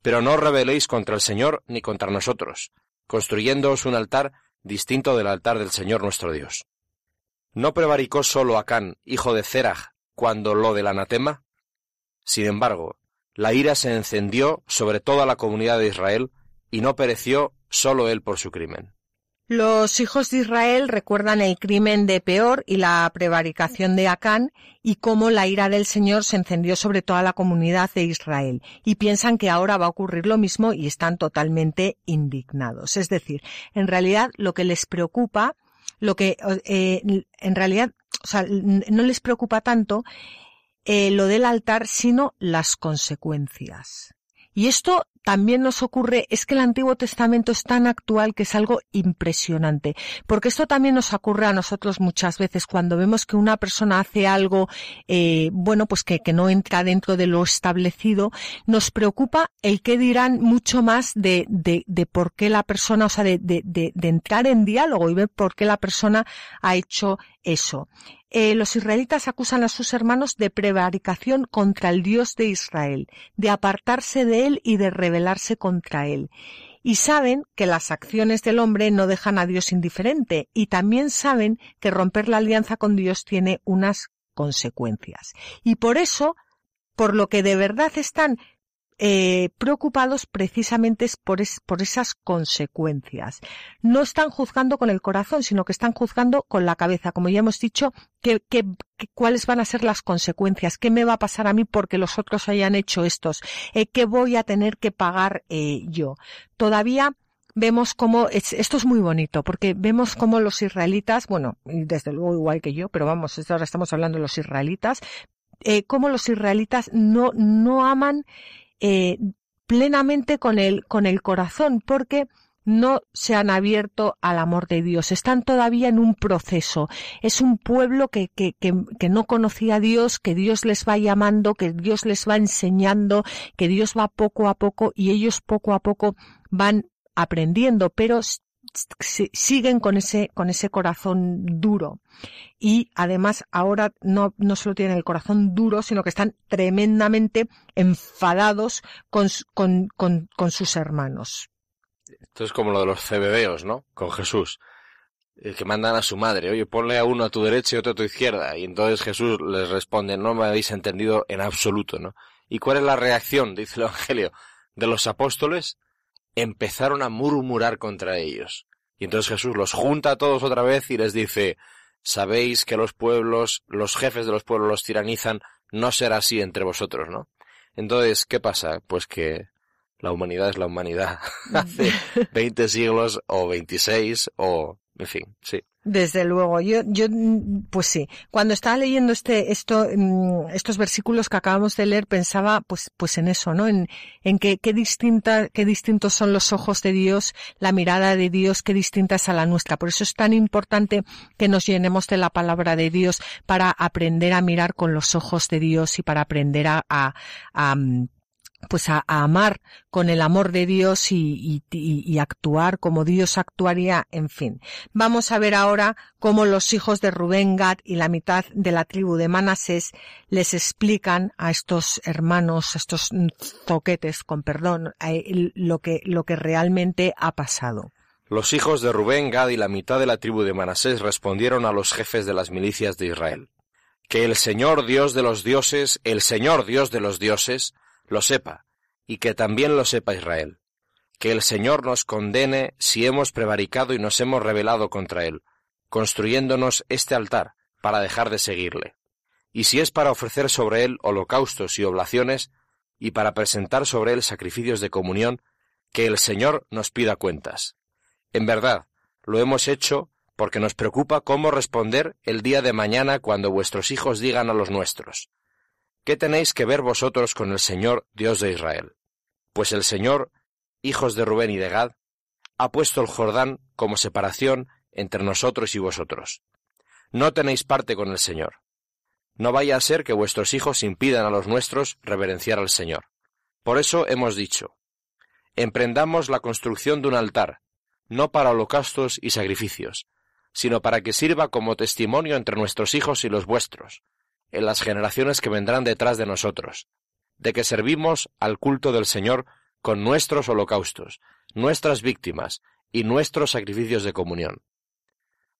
Pero no rebeléis contra el Señor ni contra nosotros, construyéndoos un altar distinto del altar del Señor nuestro Dios. ¿No prevaricó solo Acán, hijo de Zerach, cuando lo del anatema? Sin embargo, la ira se encendió sobre toda la comunidad de Israel, y no pereció solo él por su crimen. Los hijos de Israel recuerdan el crimen de Peor y la prevaricación de Acán y cómo la ira del Señor se encendió sobre toda la comunidad de Israel y piensan que ahora va a ocurrir lo mismo y están totalmente indignados. Es decir, en realidad lo que les preocupa, lo que eh, en realidad, o sea, no les preocupa tanto eh, lo del altar, sino las consecuencias. Y esto también nos ocurre, es que el Antiguo Testamento es tan actual que es algo impresionante, porque esto también nos ocurre a nosotros muchas veces cuando vemos que una persona hace algo, eh, bueno, pues que, que, no entra dentro de lo establecido, nos preocupa el que dirán mucho más de, de, de por qué la persona, o sea, de, de, de entrar en diálogo y ver por qué la persona ha hecho eso. Eh, los israelitas acusan a sus hermanos de prevaricación contra el Dios de Israel, de apartarse de él y de rebelarse contra él. Y saben que las acciones del hombre no dejan a Dios indiferente, y también saben que romper la alianza con Dios tiene unas consecuencias. Y por eso, por lo que de verdad están eh, preocupados precisamente por, por esas consecuencias. No están juzgando con el corazón, sino que están juzgando con la cabeza. Como ya hemos dicho, que, cuáles van a ser las consecuencias, qué me va a pasar a mí porque los otros hayan hecho estos, eh, qué voy a tener que pagar eh, yo. Todavía vemos cómo, esto es muy bonito, porque vemos cómo los israelitas, bueno, desde luego igual que yo, pero vamos, ahora estamos hablando de los israelitas, eh, cómo los israelitas no, no aman eh, plenamente con el, con el corazón, porque no se han abierto al amor de Dios, están todavía en un proceso. Es un pueblo que, que, que, que, no conocía a Dios, que Dios les va llamando, que Dios les va enseñando, que Dios va poco a poco y ellos poco a poco van aprendiendo, pero siguen con ese, con ese corazón duro. Y además ahora no, no solo tienen el corazón duro, sino que están tremendamente enfadados con, con, con, sus hermanos. Esto es como lo de los cebedeos, ¿no? Con Jesús. Eh, que mandan a su madre, oye, ponle a uno a tu derecha y otro a tu izquierda. Y entonces Jesús les responde, no me habéis entendido en absoluto, ¿no? ¿Y cuál es la reacción, dice el Evangelio, de los apóstoles? Empezaron a murmurar contra ellos. Y entonces Jesús los junta a todos otra vez y les dice, sabéis que los pueblos, los jefes de los pueblos los tiranizan, no será así entre vosotros, ¿no? Entonces, ¿qué pasa? Pues que la humanidad es la humanidad. Hace 20 siglos o 26 o, en fin, sí. Desde luego, yo, yo, pues sí. Cuando estaba leyendo este, esto, mm, estos versículos que acabamos de leer, pensaba, pues, pues en eso, ¿no? En, en que, qué distinta, qué distintos son los ojos de Dios, la mirada de Dios, qué distinta es a la nuestra. Por eso es tan importante que nos llenemos de la palabra de Dios para aprender a mirar con los ojos de Dios y para aprender a, a, a mm, pues a, amar con el amor de Dios y, y, actuar como Dios actuaría, en fin. Vamos a ver ahora cómo los hijos de Rubén, Gad y la mitad de la tribu de Manasés les explican a estos hermanos, a estos toquetes, con perdón, lo que, lo que realmente ha pasado. Los hijos de Rubén, Gad y la mitad de la tribu de Manasés respondieron a los jefes de las milicias de Israel. Que el Señor Dios de los dioses, el Señor Dios de los dioses, lo sepa, y que también lo sepa Israel. Que el Señor nos condene si hemos prevaricado y nos hemos rebelado contra Él, construyéndonos este altar para dejar de seguirle. Y si es para ofrecer sobre Él holocaustos y oblaciones, y para presentar sobre Él sacrificios de comunión, que el Señor nos pida cuentas. En verdad, lo hemos hecho porque nos preocupa cómo responder el día de mañana cuando vuestros hijos digan a los nuestros, ¿Qué tenéis que ver vosotros con el Señor Dios de Israel? Pues el Señor, hijos de Rubén y de Gad, ha puesto el Jordán como separación entre nosotros y vosotros. No tenéis parte con el Señor. No vaya a ser que vuestros hijos impidan a los nuestros reverenciar al Señor. Por eso hemos dicho, emprendamos la construcción de un altar, no para holocaustos y sacrificios, sino para que sirva como testimonio entre nuestros hijos y los vuestros, en las generaciones que vendrán detrás de nosotros, de que servimos al culto del Señor con nuestros holocaustos, nuestras víctimas y nuestros sacrificios de comunión.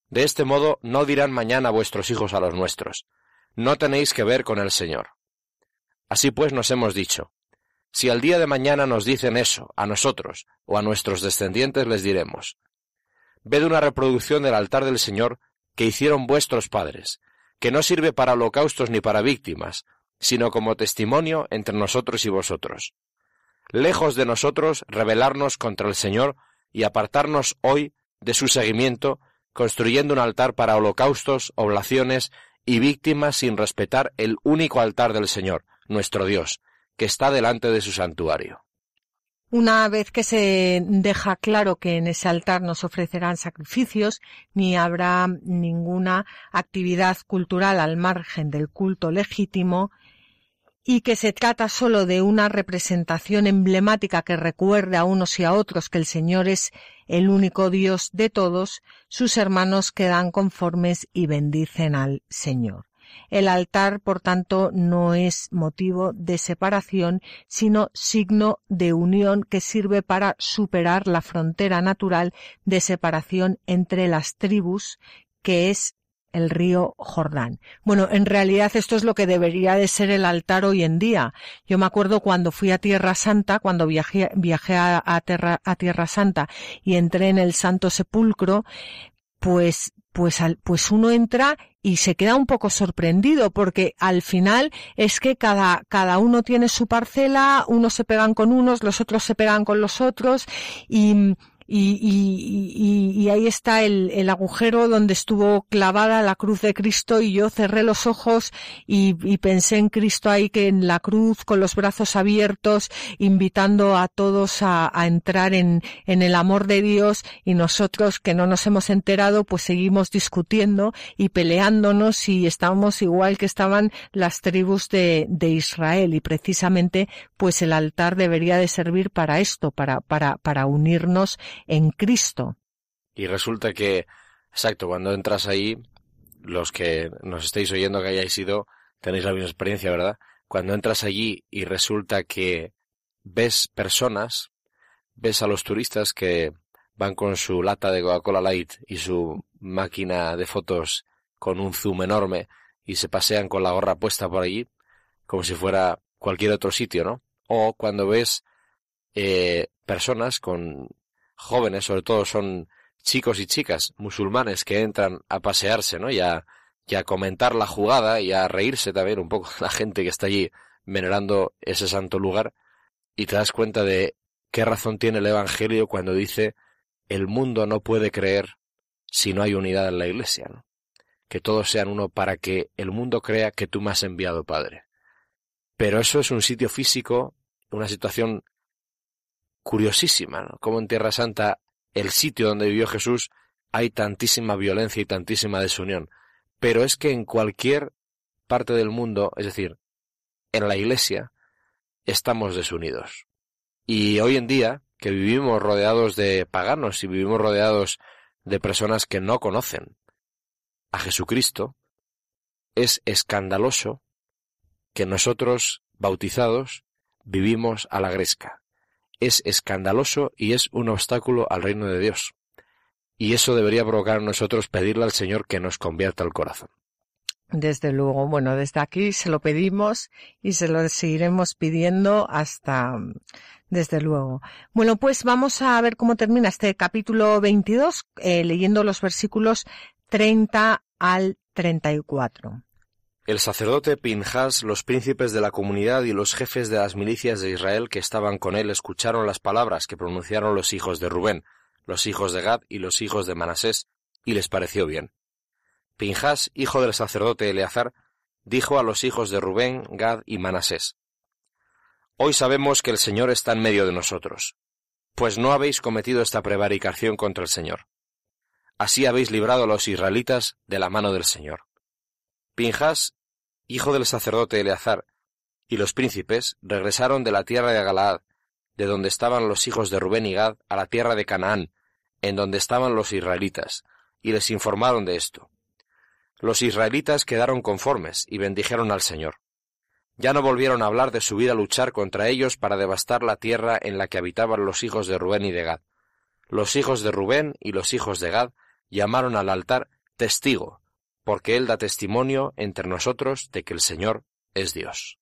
De este modo no dirán mañana vuestros hijos a los nuestros, no tenéis que ver con el Señor. Así pues nos hemos dicho, si al día de mañana nos dicen eso, a nosotros o a nuestros descendientes les diremos, ved una reproducción del altar del Señor que hicieron vuestros padres, que no sirve para holocaustos ni para víctimas, sino como testimonio entre nosotros y vosotros. Lejos de nosotros rebelarnos contra el Señor y apartarnos hoy de su seguimiento, construyendo un altar para holocaustos, oblaciones y víctimas sin respetar el único altar del Señor, nuestro Dios, que está delante de su santuario. Una vez que se deja claro que en ese altar no se ofrecerán sacrificios, ni habrá ninguna actividad cultural al margen del culto legítimo, y que se trata sólo de una representación emblemática que recuerde a unos y a otros que el Señor es el único Dios de todos, sus hermanos quedan conformes y bendicen al Señor. El altar, por tanto, no es motivo de separación, sino signo de unión que sirve para superar la frontera natural de separación entre las tribus, que es el río Jordán. Bueno, en realidad esto es lo que debería de ser el altar hoy en día. Yo me acuerdo cuando fui a Tierra Santa, cuando viajé, a Tierra Santa y entré en el Santo Sepulcro, pues pues, al, pues uno entra y se queda un poco sorprendido porque al final es que cada, cada uno tiene su parcela, unos se pegan con unos, los otros se pegan con los otros y, y, y, y, ahí está el, el, agujero donde estuvo clavada la cruz de Cristo y yo cerré los ojos y, pensé en Cristo ahí que en la cruz con los brazos abiertos invitando a todos a, a, entrar en, en el amor de Dios. Y nosotros que no nos hemos enterado pues seguimos discutiendo y peleándonos y estamos igual que estaban las tribus de, de Israel. Y precisamente pues el altar debería de servir para esto, para, para, para unirnos en Cristo. Y resulta que, exacto, cuando entras ahí, los que nos estéis oyendo que hayáis ido, tenéis la misma experiencia, ¿verdad? Cuando entras allí y resulta que ves personas, ves a los turistas que van con su lata de Coca-Cola Light y su máquina de fotos con un zoom enorme y se pasean con la gorra puesta por allí, como si fuera cualquier otro sitio, ¿no? O cuando ves eh, personas con jóvenes, sobre todo son chicos y chicas musulmanes que entran a pasearse, ¿no? Y a, comentar la jugada y a reírse también un poco la gente que está allí venerando ese santo lugar y te das cuenta de qué razón tiene el Evangelio cuando dice el mundo no puede creer si no hay unidad en la iglesia, ¿no? Que todos sean uno para que el mundo crea que tú me has enviado, Padre. Pero eso es un sitio físico, una situación curiosísima, ¿no? Como en Tierra Santa, el sitio donde vivió Jesús, hay tantísima violencia y tantísima desunión. Pero es que en cualquier parte del mundo, es decir, en la Iglesia, estamos desunidos. Y hoy en día, que vivimos rodeados de paganos y vivimos rodeados de personas que no conocen a Jesucristo, es escandaloso que nosotros, bautizados, vivimos a la gresca es escandaloso y es un obstáculo al reino de Dios. Y eso debería provocar a nosotros pedirle al Señor que nos convierta el corazón. Desde luego, bueno, desde aquí se lo pedimos y se lo seguiremos pidiendo hasta, desde luego. Bueno, pues vamos a ver cómo termina este capítulo 22, eh, leyendo los versículos 30 al 34. El sacerdote Pinjas, los príncipes de la comunidad y los jefes de las milicias de Israel que estaban con él escucharon las palabras que pronunciaron los hijos de Rubén, los hijos de Gad y los hijos de Manasés, y les pareció bien. Pinjas, hijo del sacerdote Eleazar, dijo a los hijos de Rubén, Gad y Manasés, Hoy sabemos que el Señor está en medio de nosotros, pues no habéis cometido esta prevaricación contra el Señor. Así habéis librado a los israelitas de la mano del Señor. Pinjas hijo del sacerdote Eleazar, y los príncipes regresaron de la tierra de Galaad, de donde estaban los hijos de Rubén y Gad, a la tierra de Canaán, en donde estaban los israelitas, y les informaron de esto. Los israelitas quedaron conformes y bendijeron al Señor. Ya no volvieron a hablar de subir a luchar contra ellos para devastar la tierra en la que habitaban los hijos de Rubén y de Gad. Los hijos de Rubén y los hijos de Gad llamaron al altar testigo, porque él da testimonio entre nosotros de que el Señor es Dios.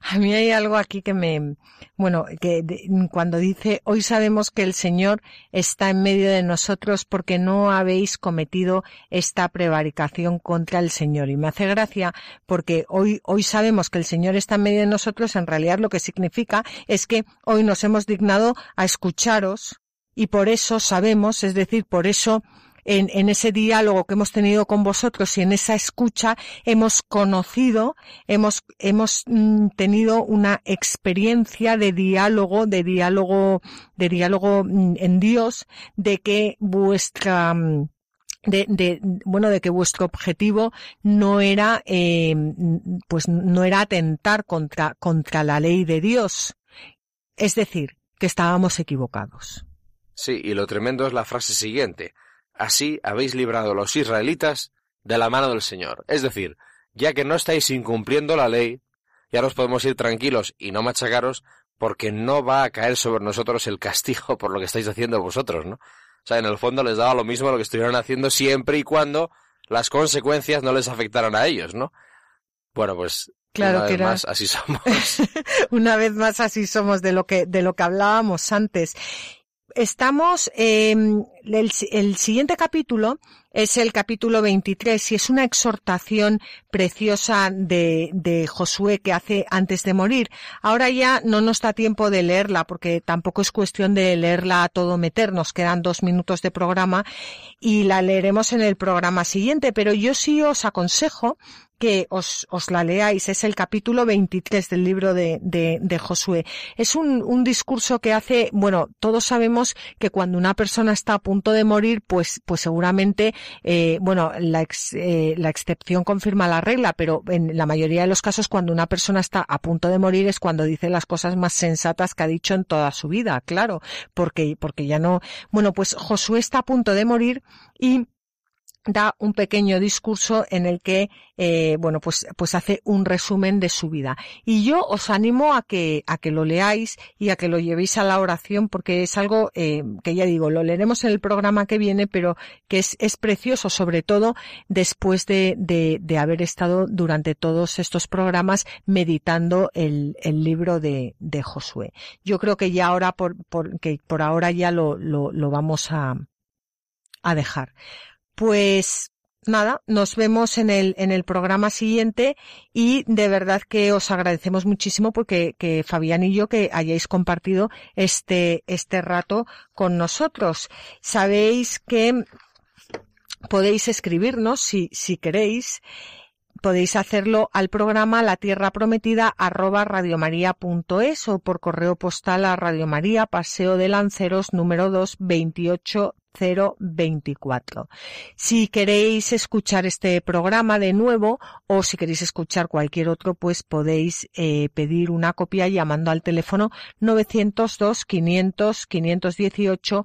A mí hay algo aquí que me, bueno, que cuando dice, hoy sabemos que el Señor está en medio de nosotros porque no habéis cometido esta prevaricación contra el Señor. Y me hace gracia porque hoy, hoy sabemos que el Señor está en medio de nosotros, en realidad lo que significa es que hoy nos hemos dignado a escucharos y por eso sabemos, es decir, por eso en, en, ese diálogo que hemos tenido con vosotros y en esa escucha hemos conocido, hemos, hemos mm, tenido una experiencia de diálogo, de diálogo, de diálogo mm, en Dios, de que vuestra, mm, de, de, bueno de que vuestro objetivo no era eh, pues no era atentar contra contra la ley de Dios. Es decir que estábamos equivocados. Sí y lo tremendo es la frase siguiente Así habéis librado a los israelitas de la mano del Señor. Es decir, ya que no estáis incumpliendo la ley, ya nos podemos ir tranquilos y no machacaros porque no va a caer sobre nosotros el castigo por lo que estáis haciendo vosotros, ¿no? O sea, en el fondo les daba lo mismo lo que estuvieran haciendo siempre y cuando las consecuencias no les afectaran a ellos, ¿no? Bueno, pues Claro una vez más así somos. una vez más así somos de lo que de lo que hablábamos antes. Estamos, eh, el, el, siguiente capítulo es el capítulo 23 y es una exhortación preciosa de, de Josué que hace antes de morir. Ahora ya no nos da tiempo de leerla porque tampoco es cuestión de leerla a todo meter. Nos quedan dos minutos de programa y la leeremos en el programa siguiente, pero yo sí os aconsejo que os, os la leáis. Es el capítulo 23 del libro de, de, de Josué. Es un, un, discurso que hace, bueno, todos sabemos que cuando una persona está a punto de morir, pues, pues seguramente, eh, bueno, la, ex, eh, la excepción confirma la regla, pero en la mayoría de los casos cuando una persona está a punto de morir es cuando dice las cosas más sensatas que ha dicho en toda su vida, claro, porque, porque ya no, bueno, pues Josué está a punto de morir y da un pequeño discurso en el que eh, bueno pues pues hace un resumen de su vida. Y yo os animo a que a que lo leáis y a que lo llevéis a la oración porque es algo eh, que ya digo lo leeremos en el programa que viene pero que es, es precioso sobre todo después de, de, de haber estado durante todos estos programas meditando el, el libro de, de Josué. Yo creo que ya ahora por, por que por ahora ya lo, lo, lo vamos a a dejar pues nada, nos vemos en el, en el programa siguiente y de verdad que os agradecemos muchísimo porque que Fabián y yo que hayáis compartido este, este rato con nosotros. Sabéis que podéis escribirnos si, si queréis podéis hacerlo al programa La Tierra Prometida arroba radiomaria.es o por correo postal a Radio María, Paseo de Lanceros número 2, 28 024. Si queréis escuchar este programa de nuevo o si queréis escuchar cualquier otro, pues podéis eh, pedir una copia llamando al teléfono 902 500 518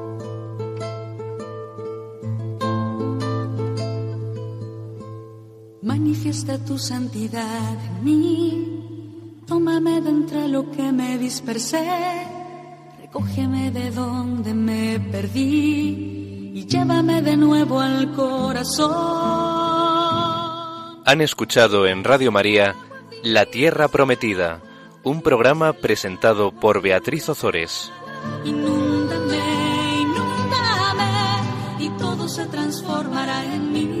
Manifiesta tu santidad en mí, tómame de entre lo que me dispersé, recógeme de donde me perdí y llévame de nuevo al corazón. Han escuchado en Radio María La Tierra Prometida, un programa presentado por Beatriz Ozores. Inúndame, inúndame y todo se transformará en mí.